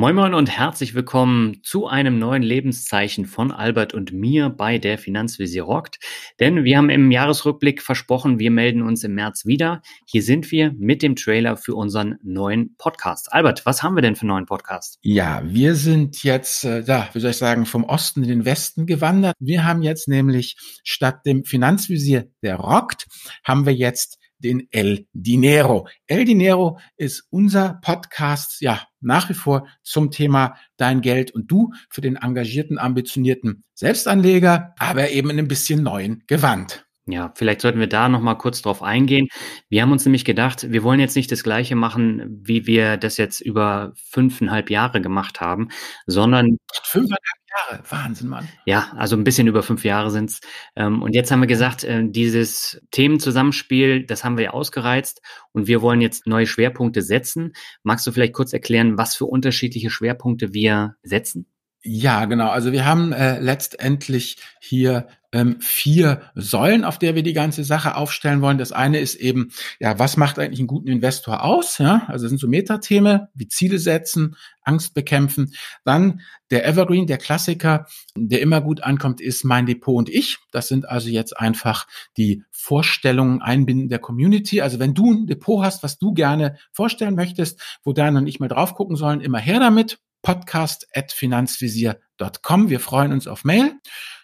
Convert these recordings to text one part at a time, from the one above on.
Moin Moin und herzlich willkommen zu einem neuen Lebenszeichen von Albert und mir bei der Finanzvisier rockt. Denn wir haben im Jahresrückblick versprochen, wir melden uns im März wieder. Hier sind wir mit dem Trailer für unseren neuen Podcast. Albert, was haben wir denn für einen neuen Podcast? Ja, wir sind jetzt, äh, ja, wie soll ich sagen, vom Osten in den Westen gewandert. Wir haben jetzt nämlich statt dem Finanzvisier, der rockt, haben wir jetzt den El Dinero. El Dinero ist unser Podcast, ja, nach wie vor zum Thema Dein Geld und du für den engagierten, ambitionierten Selbstanleger, aber eben in ein bisschen neuen Gewand. Ja, vielleicht sollten wir da noch mal kurz drauf eingehen. Wir haben uns nämlich gedacht, wir wollen jetzt nicht das Gleiche machen, wie wir das jetzt über fünfeinhalb Jahre gemacht haben, sondern fünfeinhalb Jahre, Wahnsinn, Mann. Ja, also ein bisschen über fünf Jahre sind's. Ähm, und jetzt haben wir gesagt, äh, dieses Themenzusammenspiel, das haben wir ja ausgereizt und wir wollen jetzt neue Schwerpunkte setzen. Magst du vielleicht kurz erklären, was für unterschiedliche Schwerpunkte wir setzen? Ja, genau. Also wir haben äh, letztendlich hier ähm, vier Säulen, auf der wir die ganze Sache aufstellen wollen. Das eine ist eben, ja, was macht eigentlich einen guten Investor aus? Ja, also das sind so Metathemen wie Ziele setzen, Angst bekämpfen. Dann der Evergreen, der Klassiker, der immer gut ankommt, ist mein Depot und ich. Das sind also jetzt einfach die Vorstellungen einbinden der Community. Also wenn du ein Depot hast, was du gerne vorstellen möchtest, wo Dan und ich mal drauf gucken sollen, immer her damit podcast.finanzvisier.com. Wir freuen uns auf Mail.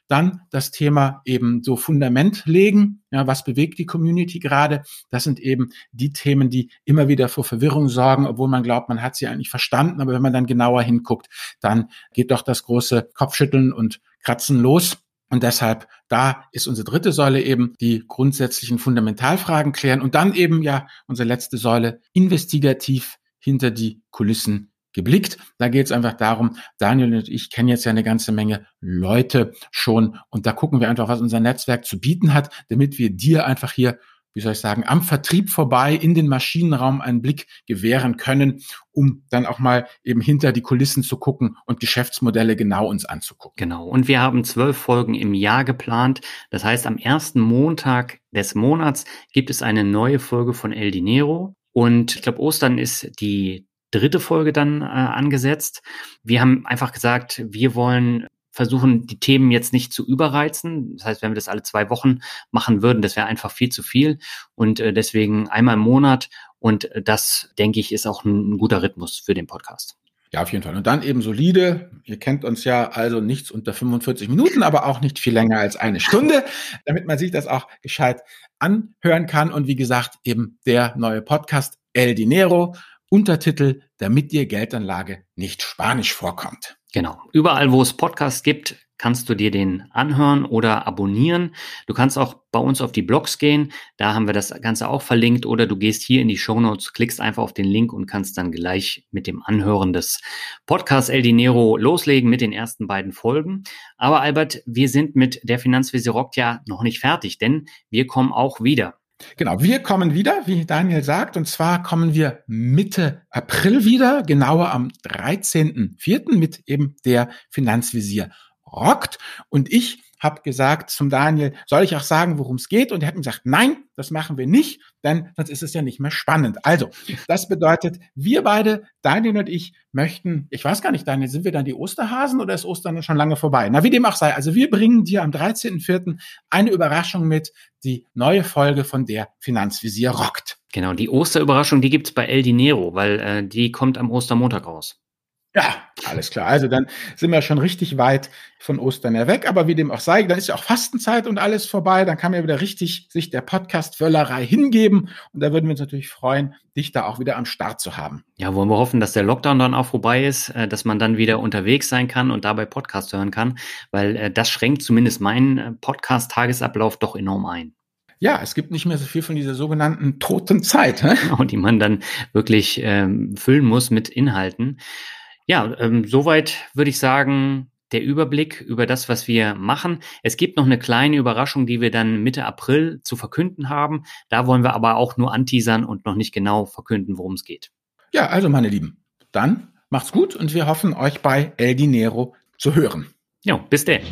Dann das Thema eben so Fundament legen. Ja, was bewegt die Community gerade? Das sind eben die Themen, die immer wieder vor Verwirrung sorgen, obwohl man glaubt, man hat sie eigentlich verstanden. Aber wenn man dann genauer hinguckt, dann geht doch das große Kopfschütteln und Kratzen los. Und deshalb, da ist unsere dritte Säule eben die grundsätzlichen Fundamentalfragen klären und dann eben ja unsere letzte Säule investigativ hinter die Kulissen geblickt. Da geht es einfach darum, Daniel und ich kennen jetzt ja eine ganze Menge Leute schon und da gucken wir einfach, was unser Netzwerk zu bieten hat, damit wir dir einfach hier wie soll ich sagen, am Vertrieb vorbei in den Maschinenraum einen Blick gewähren können, um dann auch mal eben hinter die Kulissen zu gucken und Geschäftsmodelle genau uns anzugucken. Genau. Und wir haben zwölf Folgen im Jahr geplant. Das heißt, am ersten Montag des Monats gibt es eine neue Folge von El Dinero. Und ich glaube, Ostern ist die dritte Folge dann äh, angesetzt. Wir haben einfach gesagt, wir wollen versuchen, die Themen jetzt nicht zu überreizen. Das heißt, wenn wir das alle zwei Wochen machen würden, das wäre einfach viel zu viel. Und äh, deswegen einmal im Monat. Und das, denke ich, ist auch ein, ein guter Rhythmus für den Podcast. Ja, auf jeden Fall. Und dann eben solide. Ihr kennt uns ja also nichts unter 45 Minuten, aber auch nicht viel länger als eine Stunde, damit man sich das auch gescheit anhören kann. Und wie gesagt, eben der neue Podcast El Dinero Untertitel, damit dir Geldanlage nicht spanisch vorkommt. Genau. Überall, wo es Podcasts gibt, kannst du dir den anhören oder abonnieren. Du kannst auch bei uns auf die Blogs gehen. Da haben wir das Ganze auch verlinkt. Oder du gehst hier in die Show Notes, klickst einfach auf den Link und kannst dann gleich mit dem Anhören des Podcasts El Dinero loslegen mit den ersten beiden Folgen. Aber Albert, wir sind mit der Finanzvisier Rockt ja noch nicht fertig, denn wir kommen auch wieder. Genau, wir kommen wieder, wie Daniel sagt, und zwar kommen wir Mitte April wieder, genauer am 13.04. mit eben der Finanzvisier rockt. Und ich habe gesagt zum Daniel, soll ich auch sagen, worum es geht? Und er hat mir gesagt, nein, das machen wir nicht, denn sonst ist es ja nicht mehr spannend. Also, das bedeutet, wir beide, Daniel und ich, möchten, ich weiß gar nicht, Daniel, sind wir dann die Osterhasen oder ist Ostern schon lange vorbei? Na, wie dem auch sei. Also, wir bringen dir am 13.04. eine Überraschung mit, die neue Folge von der Finanzvisier rockt. Genau, die Osterüberraschung, die gibt's bei El Dinero, weil äh, die kommt am Ostermontag raus. Ja, alles klar. Also dann sind wir schon richtig weit von Ostern her weg. Aber wie dem auch sei, dann ist ja auch Fastenzeit und alles vorbei. Dann kann man wieder richtig sich der Podcast-Wöllerei hingeben. Und da würden wir uns natürlich freuen, dich da auch wieder am Start zu haben. Ja, wollen wir hoffen, dass der Lockdown dann auch vorbei ist, äh, dass man dann wieder unterwegs sein kann und dabei Podcast hören kann, weil äh, das schränkt zumindest meinen äh, Podcast-Tagesablauf doch enorm ein. Ja, es gibt nicht mehr so viel von dieser sogenannten toten Zeit. Hä? Genau, die man dann wirklich ähm, füllen muss mit Inhalten. Ja, ähm, soweit würde ich sagen, der Überblick über das, was wir machen. Es gibt noch eine kleine Überraschung, die wir dann Mitte April zu verkünden haben. Da wollen wir aber auch nur anteasern und noch nicht genau verkünden, worum es geht. Ja, also meine Lieben, dann macht's gut und wir hoffen, euch bei El Dinero zu hören. Ja, bis denn.